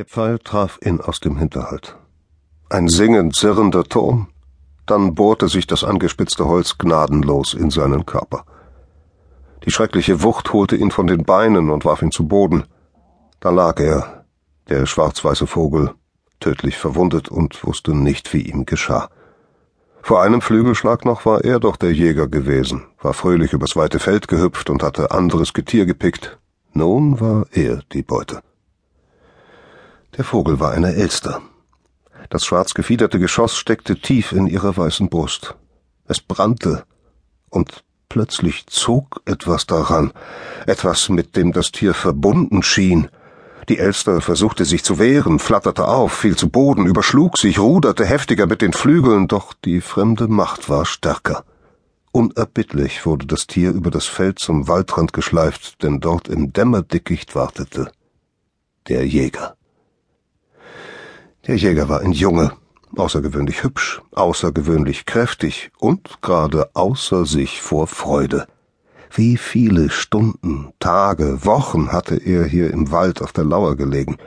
Der Pfeil traf ihn aus dem Hinterhalt. Ein singend zirrender Ton, dann bohrte sich das angespitzte Holz gnadenlos in seinen Körper. Die schreckliche Wucht holte ihn von den Beinen und warf ihn zu Boden. Da lag er, der schwarz-weiße Vogel, tödlich verwundet und wusste nicht, wie ihm geschah. Vor einem Flügelschlag noch war er doch der Jäger gewesen, war fröhlich übers weite Feld gehüpft und hatte anderes Getier gepickt. Nun war er die Beute. Der Vogel war eine Elster. Das schwarz gefiederte Geschoss steckte tief in ihrer weißen Brust. Es brannte, und plötzlich zog etwas daran, etwas, mit dem das Tier verbunden schien. Die Elster versuchte sich zu wehren, flatterte auf, fiel zu Boden, überschlug sich, ruderte heftiger mit den Flügeln, doch die fremde Macht war stärker. Unerbittlich wurde das Tier über das Feld zum Waldrand geschleift, denn dort im Dämmerdickicht wartete der Jäger. Der Jäger war ein Junge, außergewöhnlich hübsch, außergewöhnlich kräftig und gerade außer sich vor Freude. Wie viele Stunden, Tage, Wochen hatte er hier im Wald auf der Lauer gelegen.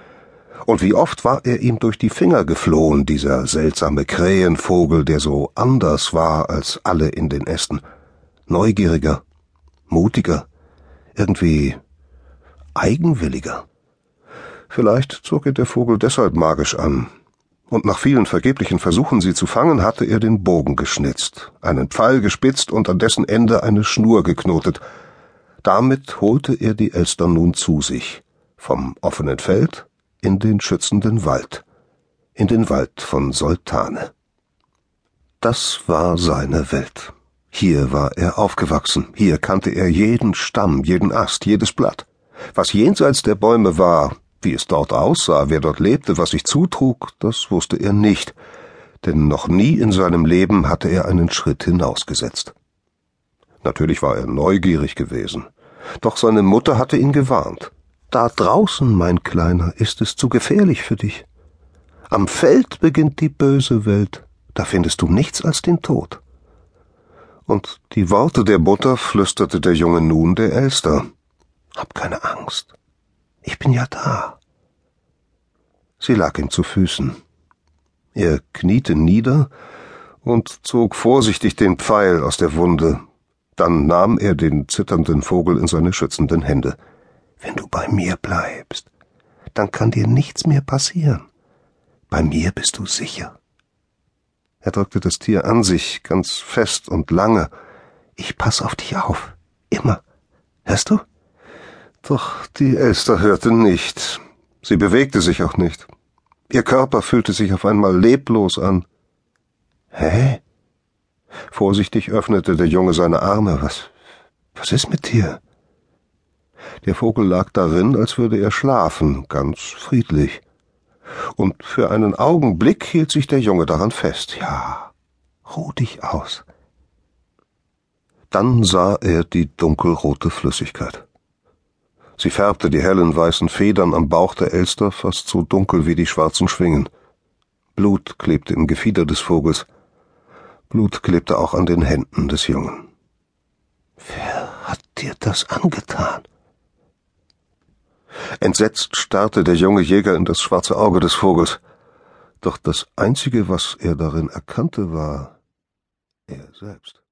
Und wie oft war er ihm durch die Finger geflohen, dieser seltsame Krähenvogel, der so anders war als alle in den Ästen. Neugieriger, mutiger, irgendwie eigenwilliger. Vielleicht zog er der Vogel deshalb magisch an. Und nach vielen vergeblichen Versuchen, sie zu fangen, hatte er den Bogen geschnitzt, einen Pfeil gespitzt und an dessen Ende eine Schnur geknotet. Damit holte er die Elster nun zu sich, vom offenen Feld in den schützenden Wald, in den Wald von Soltane. Das war seine Welt. Hier war er aufgewachsen, hier kannte er jeden Stamm, jeden Ast, jedes Blatt. Was jenseits der Bäume war, wie es dort aussah, wer dort lebte, was sich zutrug, das wusste er nicht, denn noch nie in seinem Leben hatte er einen Schritt hinausgesetzt. Natürlich war er neugierig gewesen, doch seine Mutter hatte ihn gewarnt. Da draußen, mein Kleiner, ist es zu gefährlich für dich. Am Feld beginnt die böse Welt, da findest du nichts als den Tod. Und die Worte der Mutter flüsterte der Junge nun der Elster. Hab keine Angst. Ich bin ja da. Sie lag ihm zu Füßen. Er kniete nieder und zog vorsichtig den Pfeil aus der Wunde. Dann nahm er den zitternden Vogel in seine schützenden Hände. Wenn du bei mir bleibst, dann kann dir nichts mehr passieren. Bei mir bist du sicher. Er drückte das Tier an sich, ganz fest und lange. Ich pass auf dich auf. Immer. Hörst du? Doch die Elster hörte nicht. Sie bewegte sich auch nicht. Ihr Körper fühlte sich auf einmal leblos an. Hä? Vorsichtig öffnete der Junge seine Arme. Was, was ist mit dir? Der Vogel lag darin, als würde er schlafen, ganz friedlich. Und für einen Augenblick hielt sich der Junge daran fest. Ja, ruh dich aus. Dann sah er die dunkelrote Flüssigkeit. Sie färbte die hellen weißen Federn am Bauch der Elster fast so dunkel wie die schwarzen Schwingen. Blut klebte im Gefieder des Vogels. Blut klebte auch an den Händen des Jungen. Wer hat dir das angetan? Entsetzt starrte der junge Jäger in das schwarze Auge des Vogels. Doch das Einzige, was er darin erkannte, war er selbst.